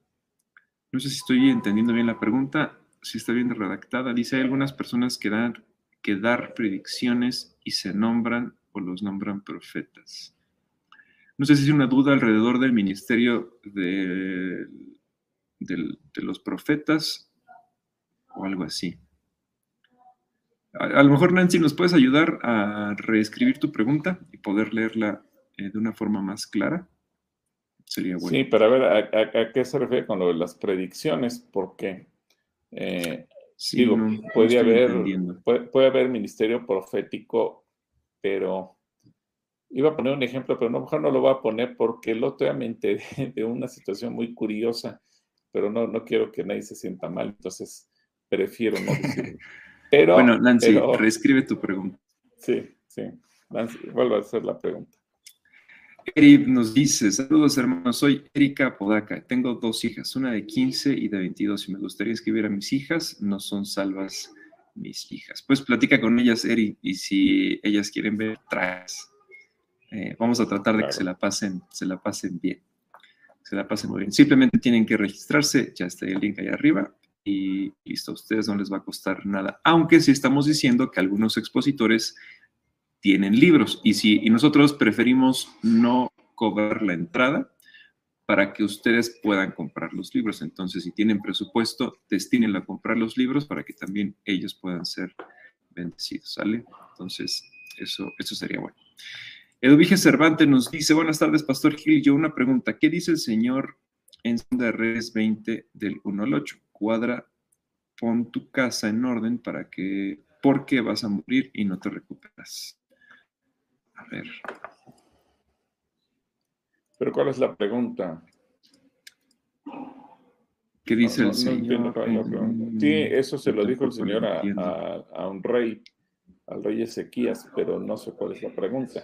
no sé si estoy entendiendo bien la pregunta si está bien redactada, dice, hay algunas personas que, dan, que dar predicciones y se nombran o los nombran profetas. No sé si es una duda alrededor del ministerio de, los profetas o algo así. A, lo mejor, Nancy, ¿nos puedes ayudar a reescribir tu pregunta y poder leerla eh, de una forma más clara? Sería bueno. Sí, pero a ver, ¿a, a qué se refiere con lo de las predicciones? Porque eh, digo, puede, haber, puede, haber ministerio profético, pero iba a poner un ejemplo, pero no, mejor no lo voy a poner porque el otro día me enteré de una situación muy curiosa, pero no, no quiero que nadie se sienta mal, entonces prefiero no decirlo. Pero, bueno, Nancy, reescribe tu pregunta. Sí, sí. Nancy, vuelvo a hacer la pregunta. Eri nos dice, saludos hermanos, soy Erika Podaca, tengo dos hijas, una de 15 y de 22 y me gustaría escribir a mis hijas, no son salvas mis hijas. Pues platica con ellas, Eri, y si ellas quieren ver, traes. Eh, vamos a tratar de que se la pasen, se la pasen bien. Se la pasen muy bien. Simplemente tienen que registrarse, ya está el link ahí arriba, y listo, a ustedes no les va a costar nada. Aunque sí estamos diciendo que algunos expositores tienen libros, y si nosotros preferimos no cobrar la entrada, para que ustedes puedan comprar los libros. Entonces, si tienen presupuesto, destínenlo a comprar los libros para que también ellos puedan ser bendecidos, ¿sale? Entonces, eso, eso sería bueno. Eduvige Cervantes nos dice, buenas tardes, Pastor Gil, yo una pregunta, ¿qué dice el Señor en de Redes 20 del 1 al 8? Cuadra, pon tu casa en orden para que, porque vas a morir y no te recuperas. A ver, pero ¿cuál es la pregunta? ¿Qué dice el Señor? sí, eso se lo dijo el Señor a, un rey, al rey Ezequías, pero no sé cuál es la pregunta.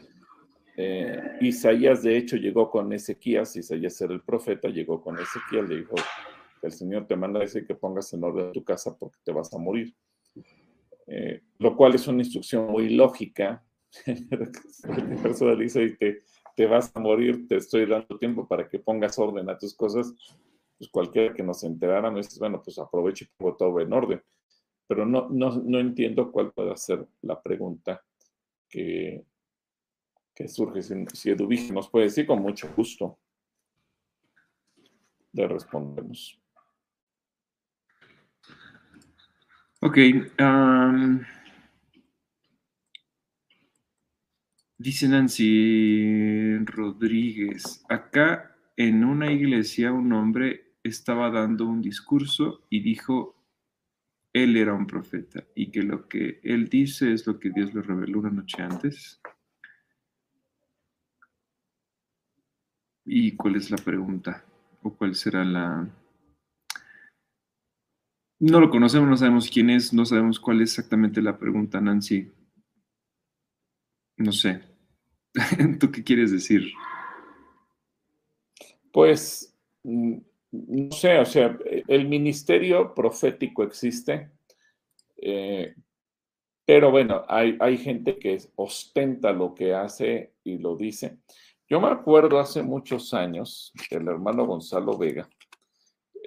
Eh, Isaías, de hecho, llegó con Ezequías, Isaías era el profeta, llegó con Ezequías, le dijo, el Señor te manda a decir que pongas en orden tu casa porque te vas a morir. Eh, lo cual es una instrucción muy lógica. el y te, te vas a morir, te estoy dando tiempo para que pongas orden a tus cosas, pues cualquiera que nos enterara me dice, bueno, pues aprovecho y pongo todo en orden. Pero no, no, entiendo cuál puede ser la pregunta que, que surge. Si, si nos puede decir, con mucho gusto le respondemos. Ok. Dice Nancy Rodríguez, acá en una iglesia un hombre estaba dando un discurso y dijo, él era un profeta y que lo que él dice es lo que Dios le reveló una noche antes. ¿Y cuál es la pregunta? ¿O cuál será la... No lo conocemos, no sabemos quién es, no sabemos cuál es exactamente la pregunta, Nancy. No sé. ¿Tú qué quieres decir? Pues, mm, no sé, o sea, el ministerio profético existe, eh, pero bueno, hay, hay, gente que ostenta lo que hace y lo dice. Yo me acuerdo hace muchos años del hermano Gonzalo Vega,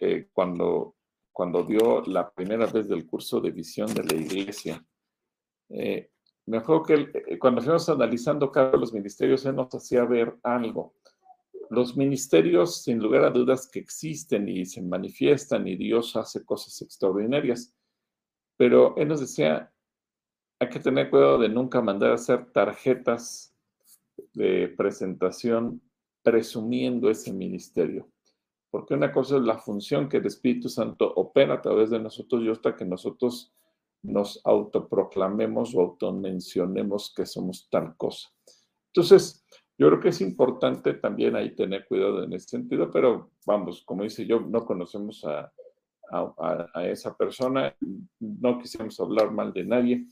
eh, cuando, cuando dio la primera vez del curso de visión de la iglesia. Eh, me acuerdo que eh, cuando fuimos analizando cada uno de los ministerios, él nos hacía ver algo. Los ministerios, sin lugar a dudas, que existen y se manifiestan y Dios hace cosas extraordinarias. Pero él nos decía, hay que tener cuidado de nunca mandar a hacer tarjetas de presentación presumiendo ese ministerio. Porque una cosa es la función que el Espíritu Santo opera a través de nosotros y otra que nosotros nos autoproclamemos o automencionemos que somos tal cosa. Entonces, yo creo que es importante también ahí tener cuidado en ese sentido, pero vamos, como dice yo, no conocemos a, a, esa persona, no quisiéramos hablar mal de nadie.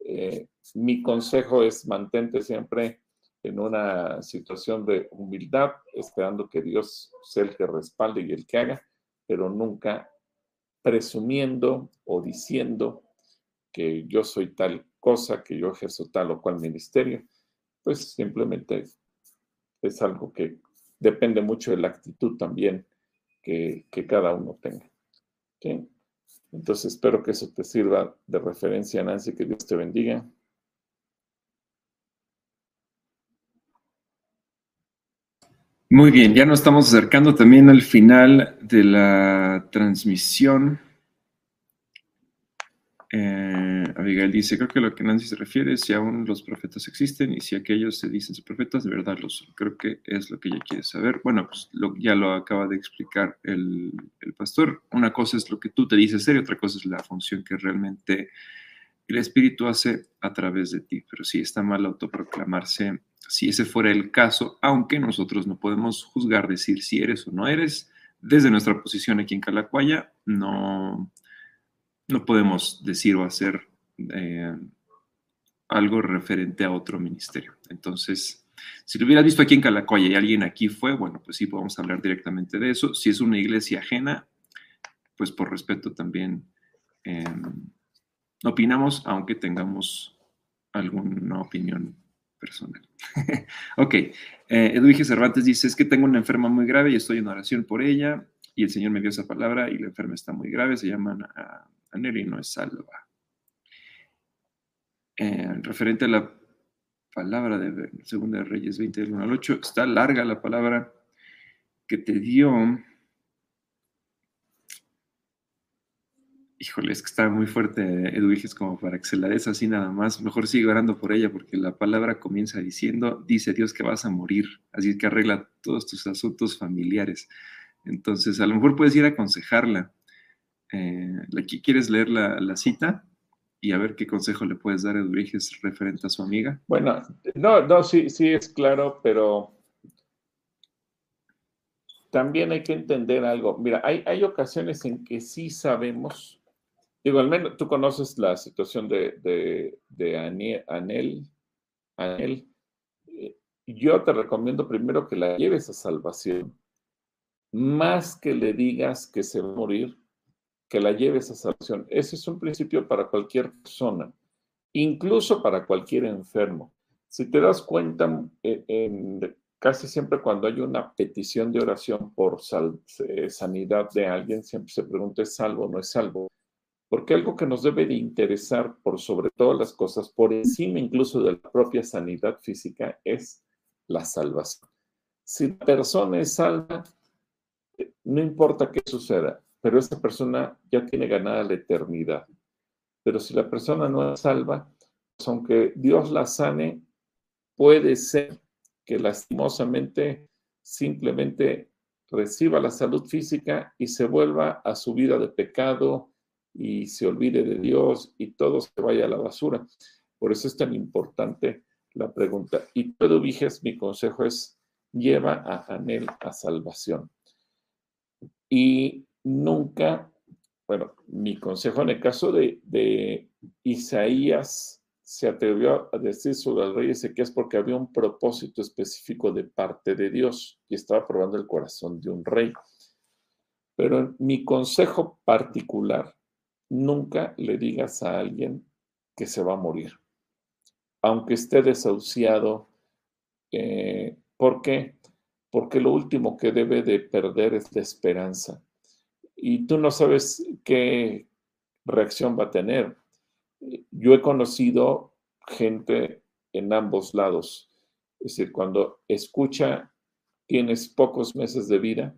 Eh, mi consejo es mantente siempre en una situación de humildad, esperando que Dios sea el que respalde y el que haga, pero nunca presumiendo o diciendo que yo soy tal cosa, que yo ejerzo tal o cual ministerio, pues simplemente es algo que depende mucho de la actitud también que, cada uno tenga. Entonces espero que eso te sirva de referencia, Nancy, que Dios te bendiga. Muy bien, ya nos estamos acercando también al final de la transmisión. Eh, Abigail dice, creo que lo que Nancy se refiere es si aún los profetas existen y si aquellos se dicen profetas, de verdad los. Creo que es lo que ella quiere saber. Bueno, pues ya lo acaba de explicar el, pastor. Una cosa es lo que tú te dices ser y otra cosa es la función que realmente el Espíritu hace a través de ti. Pero sí, está mal autoproclamarse si ese fuera el caso, aunque nosotros no podemos juzgar, decir si eres o no eres. Desde nuestra posición aquí en Calacuaya, no no podemos decir o hacer eh, algo referente a otro ministerio. Entonces, si lo hubieras visto aquí en Calacoya y alguien aquí fue, bueno, pues sí podemos hablar directamente de eso. Si es una iglesia ajena, pues por respeto también em, opinamos aunque tengamos alguna opinión personal. ok, eh, Cervantes dice, es que tengo una enferma muy grave y estoy en oración por ella y el Señor me dio esa palabra y la enferma está muy grave, se llama Anel y no es salva. Eh, referente a la palabra de Segunda de Reyes 20 del 1 al 8, está larga la palabra que te dio Híjole, es que está muy fuerte Eduviges como para que se la des así nada más. Mejor sigue orando por ella porque la palabra comienza diciendo, dice Dios que vas a morir, así que arregla todos tus asuntos familiares. Entonces, a lo mejor puedes ir a aconsejarla. Eh, ¿Quieres leer la, cita? Y a ver qué consejo le puedes dar a Eduviges referente a su amiga. Bueno, no, no, sí, sí es claro, pero también hay que entender algo. Mira, hay, hay ocasiones en que sí sabemos Digo, al menos tú conoces la situación de, de, Anel. Anel. Eh, yo te recomiendo primero que la lleves a salvación. Más que le digas que se va a morir, que la lleves a salvación. Ese es un principio para cualquier persona, incluso para cualquier enfermo. Si te das cuenta, casi siempre cuando hay una petición de oración por eh, sanidad de alguien, siempre se pregunta, ¿es salvo o no es salvo? Porque algo que nos debe de interesar por sobre todas las cosas, por encima incluso de la propia sanidad física, es la salvación. Si la persona es salva, no importa qué suceda, pero esa persona ya tiene ganada la eternidad. Pero si la persona no es salva, pues aunque Dios la sane, puede ser que lastimosamente simplemente reciba la salud física y se vuelva a su vida de pecado, y se olvide de Dios y todo se vaya a la basura. Por eso es tan importante la pregunta. Y todo Viges, mi consejo es, lleva a Anel a salvación. Y nunca, bueno, mi consejo en el caso de, de Isaías se atrevió a decir sobre el rey es porque había un propósito específico de parte de Dios y estaba probando el corazón de un rey. Pero mi consejo particular nunca le digas a alguien que se va a morir, aunque esté desahuciado. Eh, ¿Por qué? Porque lo último que debe de perder es la esperanza. Y tú no sabes qué reacción va a tener. Yo he conocido gente en ambos lados. Es decir, cuando escucha, tienes pocos meses de vida.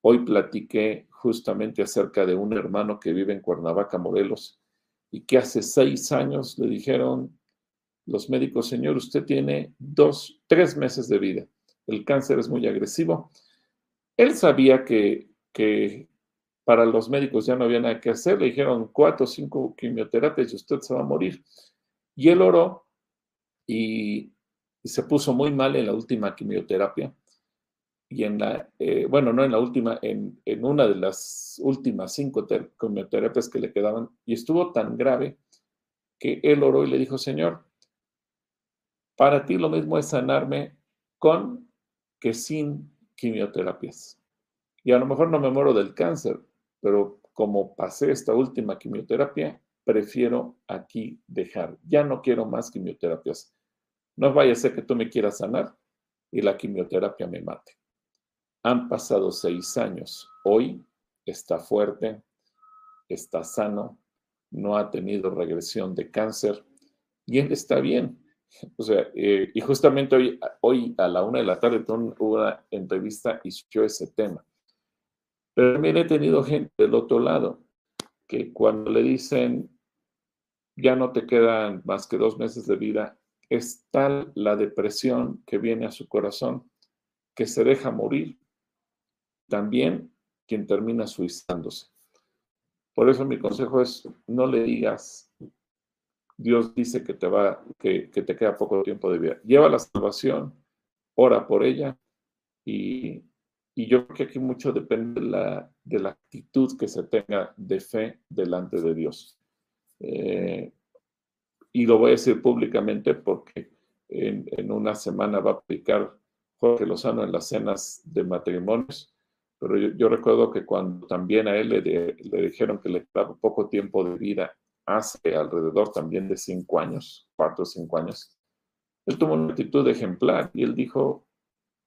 Hoy platiqué justamente acerca de un hermano que vive en Cuernavaca, Morelos, y que hace seis años le dijeron los médicos, señor, usted tiene dos, tres meses de vida. El cáncer es muy agresivo. Él sabía que, que para los médicos ya no había nada que hacer. Le dijeron cuatro o cinco quimioterapias y usted se va a morir. Y él oró y se puso muy mal en la última quimioterapia y en la, eh, bueno, no en la última, en, en, una de las últimas cinco quimioterapias que le quedaban, y estuvo tan grave que él oró y le dijo, Señor, para ti lo mismo es sanarme con que sin quimioterapias. Y a lo mejor no me muero del cáncer, pero como pasé esta última quimioterapia, prefiero aquí dejar. Ya no quiero más quimioterapias. No vaya a ser que tú me quieras sanar y la quimioterapia me mate. Han pasado seis años. Hoy está fuerte, está sano, no ha tenido regresión de cáncer y él está bien. O sea, eh, y justamente hoy, hoy a la una de la tarde tuve una entrevista y surgió ese tema. Pero también he tenido gente del otro lado que cuando le dicen ya no te quedan más que dos meses de vida, es tal la depresión que viene a su corazón que se deja morir también quien termina suicidándose. Por eso mi consejo es, no le digas, Dios dice que te, va, que, te queda poco tiempo de vida. Lleva la salvación, ora por ella y, yo creo que aquí mucho depende de la, de la, actitud que se tenga de fe delante de Dios. Eh, y lo voy a decir públicamente porque en, una semana va a aplicar Jorge Lozano en las cenas de matrimonios pero yo, recuerdo que cuando también a él le, le, dijeron que le quedaba poco tiempo de vida hace alrededor también de cinco años, cuatro o cinco años, él tomó una actitud ejemplar y él dijo,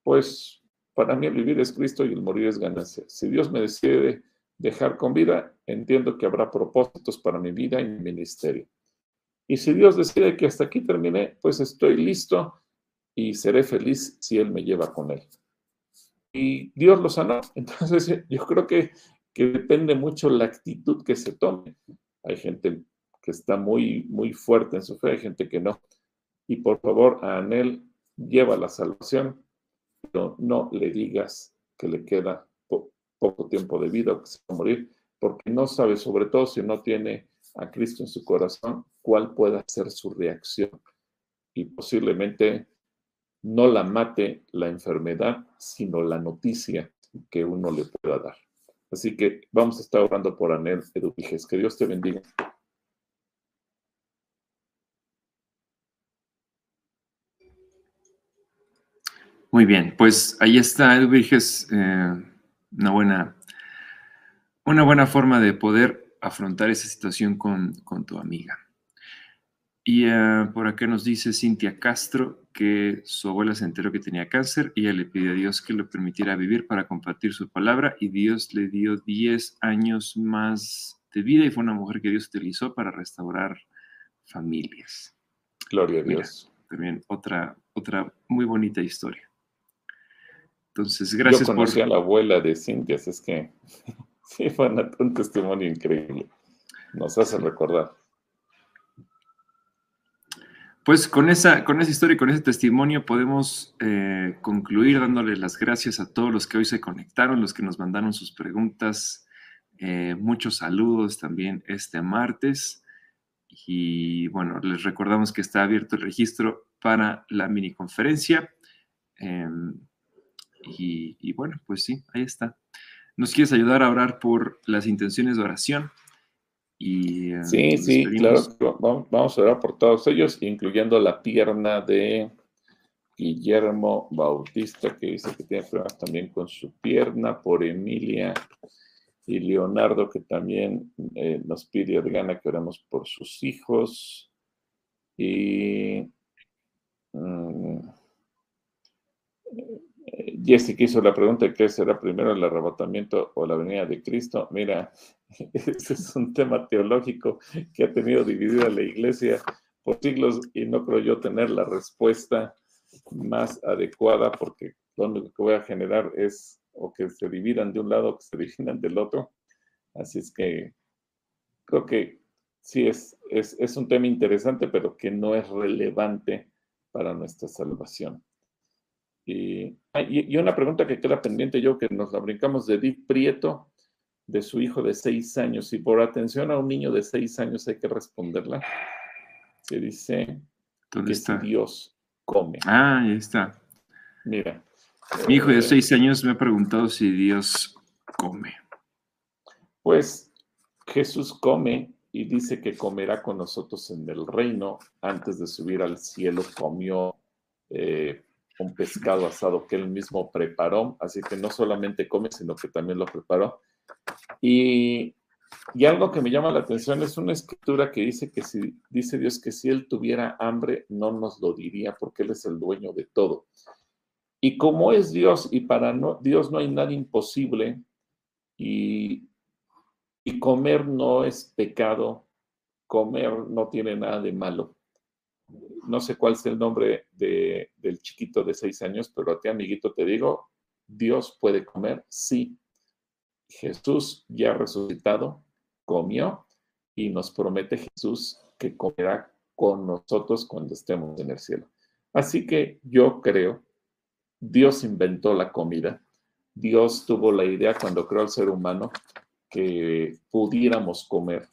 pues para mí vivir es Cristo y el morir es ganancia. Si Dios me decide dejar con vida, entiendo que habrá propósitos para mi vida y mi ministerio. Y si Dios decide que hasta aquí terminé, pues estoy listo y seré feliz si Él me lleva con Él. Y Dios lo sanó. Entonces yo creo que, que depende mucho la actitud que se tome. Hay gente que está muy, muy fuerte en su fe, hay gente que no. Y por favor, a Anel lleva la salvación, pero no le digas que le queda poco tiempo de vida o que se va a morir, porque no sabe, sobre todo si no tiene a Cristo en su corazón, cuál pueda ser su reacción. Y posiblemente no la mate la enfermedad, sino la noticia que uno le pueda dar. Así que vamos a estar orando por Anel Eduviges. Que Dios te bendiga. Muy bien, pues ahí está Eduviges. Eh, una buena, una buena forma de poder afrontar esa situación con, tu amiga. Y eh, por acá nos dice Cintia Castro que su abuela se enteró que tenía cáncer y ella le pidió a Dios que le permitiera vivir para compartir su palabra y Dios le dio 10 años más de vida y fue una mujer que Dios utilizó para restaurar familias. Gloria a Dios. también otra, otra muy bonita historia. Entonces, gracias Yo conocí a la abuela de Cintia, es que sí, fue un testimonio increíble. Nos hace recordar. Pues con esa, con esa historia y con ese testimonio podemos eh, concluir dándole las gracias a todos los que hoy se conectaron, los que nos mandaron sus preguntas. Eh, muchos saludos también este martes. Y bueno, les recordamos que está abierto el registro para la mini conferencia. Y, bueno, pues sí, ahí está. ¿Nos quieres ayudar a orar por las intenciones de oración? Y, eh, sí, sí, claro. Vamos a orar por todos ellos, incluyendo la pierna de Guillermo Bautista, que dice que tiene problemas también con su pierna, por Emilia y Leonardo, que también eh, nos pide gana que oremos por sus hijos. Y. Mm, Jessica hizo la pregunta qué será primero el arrebatamiento o la venida de Cristo. Mira, ese es un tema teológico que ha tenido dividida la iglesia por siglos y no creo yo tener la respuesta más adecuada porque lo único que voy a generar es o que se dividan de un lado o que se dividan del otro. Así es que creo que sí es, es, es un tema interesante, pero que no es relevante para nuestra salvación. Ah, y, una pregunta que queda pendiente yo, que nos la brincamos de Edith Prieto, de su hijo de seis años. Y por atención a un niño de seis años hay que responderla. Se dice ¿Dónde está? Dios come. Ah, ahí está. Mira. Mi hijo de eh, seis años me ha preguntado si Dios come. Pues Jesús come y dice que comerá con nosotros en el reino. Antes de subir al cielo comió eh, un pescado asado que él mismo preparó, así que no solamente come, sino que también lo preparó. Y, y, algo que me llama la atención es una escritura que dice que si dice Dios que si él tuviera hambre no nos lo diría porque él es el dueño de todo. Y como es Dios y para no, Dios no hay nada imposible y, y comer no es pecado, comer no tiene nada de malo no sé cuál es el nombre del chiquito de seis años, pero a ti, amiguito, te digo, Dios puede comer, sí. Jesús ya resucitado, comió y nos promete Jesús que comerá con nosotros cuando estemos en el cielo. Así que yo creo, Dios inventó la comida, Dios tuvo la idea cuando creó al ser humano que pudiéramos comer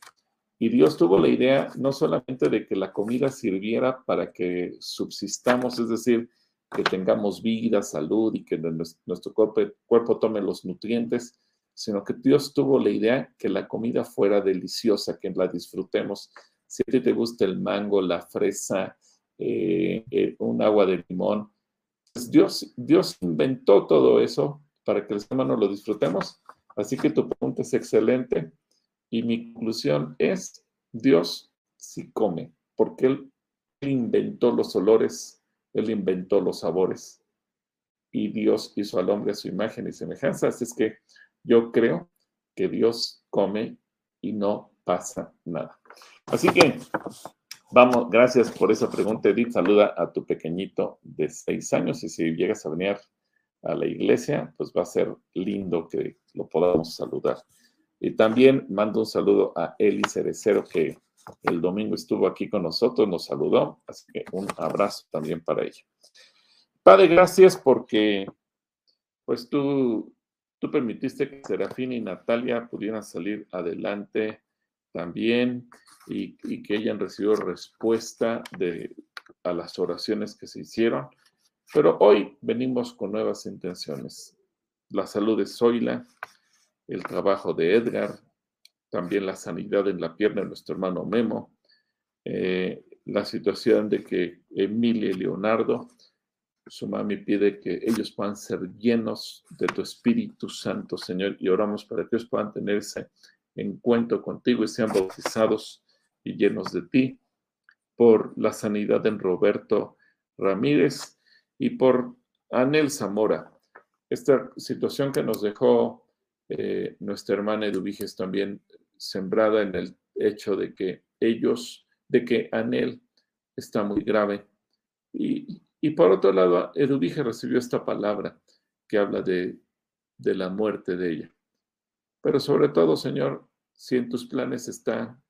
y Dios tuvo la idea no solamente de que la comida sirviera para que subsistamos, es decir, que tengamos vida, salud y que nuestro cuerpo, tome los nutrientes, sino que Dios tuvo la idea que la comida fuera deliciosa, que la disfrutemos. Si a ti te gusta el mango, la fresa, eh, eh, un agua de limón, pues Dios, Dios inventó todo eso para que el ser humano lo disfrutemos. Así que tu pregunta es excelente. Y mi conclusión es, Dios sí come, porque Él inventó los olores, Él inventó los sabores y Dios hizo al hombre a su imagen y semejanza. Así es que yo creo que Dios come y no pasa nada. Así que vamos, gracias por esa pregunta, Edith. Saluda a tu pequeñito de seis años y si llegas a venir a la iglesia, pues va a ser lindo que lo podamos saludar. Y también mando un saludo a Eli Cerecero, que el domingo estuvo aquí con nosotros, nos saludó, así que un abrazo también para ella. Padre, gracias porque pues tú, tú permitiste que Serafín y Natalia pudieran salir adelante también y, que hayan recibido respuesta de, a las oraciones que se hicieron. Pero hoy venimos con nuevas intenciones. La salud de Zoila, el trabajo de Edgar, también la sanidad en la pierna de nuestro hermano Memo, eh, la situación de que Emilia y Leonardo, su mami pide que ellos puedan ser llenos de tu Espíritu Santo, Señor, y oramos para que ellos puedan tener ese encuentro contigo y sean bautizados y llenos de ti, por la sanidad en Roberto Ramírez y por Anel Zamora. Esta situación que nos dejó eh, nuestra hermana Eduviges también sembrada en el hecho de que ellos, de que Anel está muy grave. Y, y por otro lado, Eduvige recibió esta palabra que habla de, de la muerte de ella. Pero sobre todo, Señor, si en tus planes está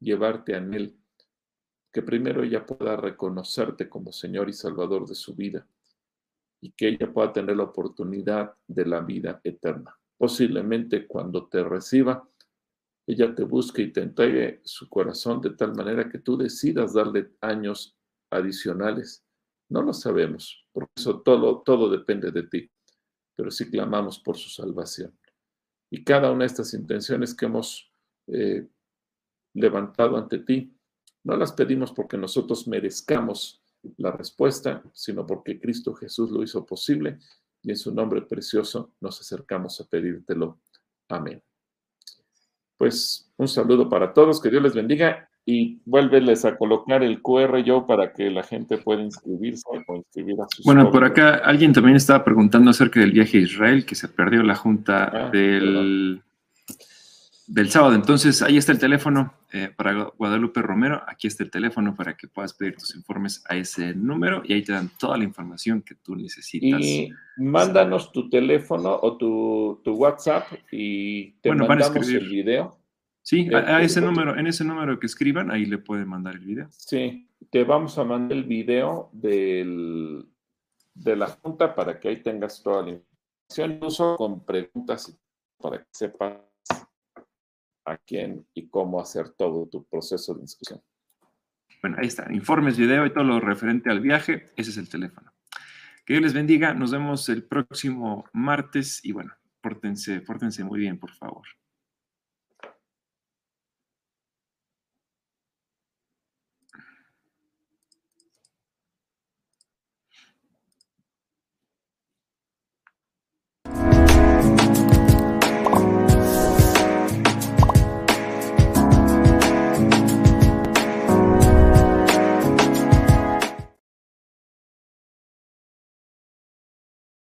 llevarte a Anel, que primero ella pueda reconocerte como Señor y Salvador de su vida y que ella pueda tener la oportunidad de la vida eterna. Posiblemente cuando te reciba, ella te busque y te entregue su corazón de tal manera que tú decidas darle años adicionales. No lo sabemos, porque eso todo, todo depende de ti, pero sí clamamos por su salvación. Y cada una de estas intenciones que hemos eh, levantado ante ti, no las pedimos porque nosotros merezcamos la respuesta, sino porque Cristo Jesús lo hizo posible y en su nombre precioso nos acercamos a pedírtelo. Amén. Pues un saludo para todos, que Dios les bendiga y vuélveles a colocar el QR yo para que la gente pueda inscribirse o inscribir a sus Bueno, por acá alguien también estaba preguntando acerca del viaje a Israel, que se perdió la junta Ah, del, del sábado. Entonces, ahí está el teléfono eh, para Guadalupe Romero. Aquí está el teléfono para que puedas pedir tus informes a ese número y ahí te dan toda la información que tú necesitas. Y mándanos tu teléfono o tu, tu WhatsApp y te Bueno, mandamos el video. Sí, a, a ese número, en ese número que escriban, ahí le pueden mandar el video. Sí, te vamos a mandar el video del, de la junta para que ahí tengas toda la información, incluso con preguntas para que sepas a quién y cómo hacer todo tu proceso de inscripción. Bueno, ahí está, informes, video y todo lo referente al viaje, ese es el teléfono. Que Dios les bendiga, nos vemos el próximo martes y bueno, pórtense, pórtense muy bien, por favor.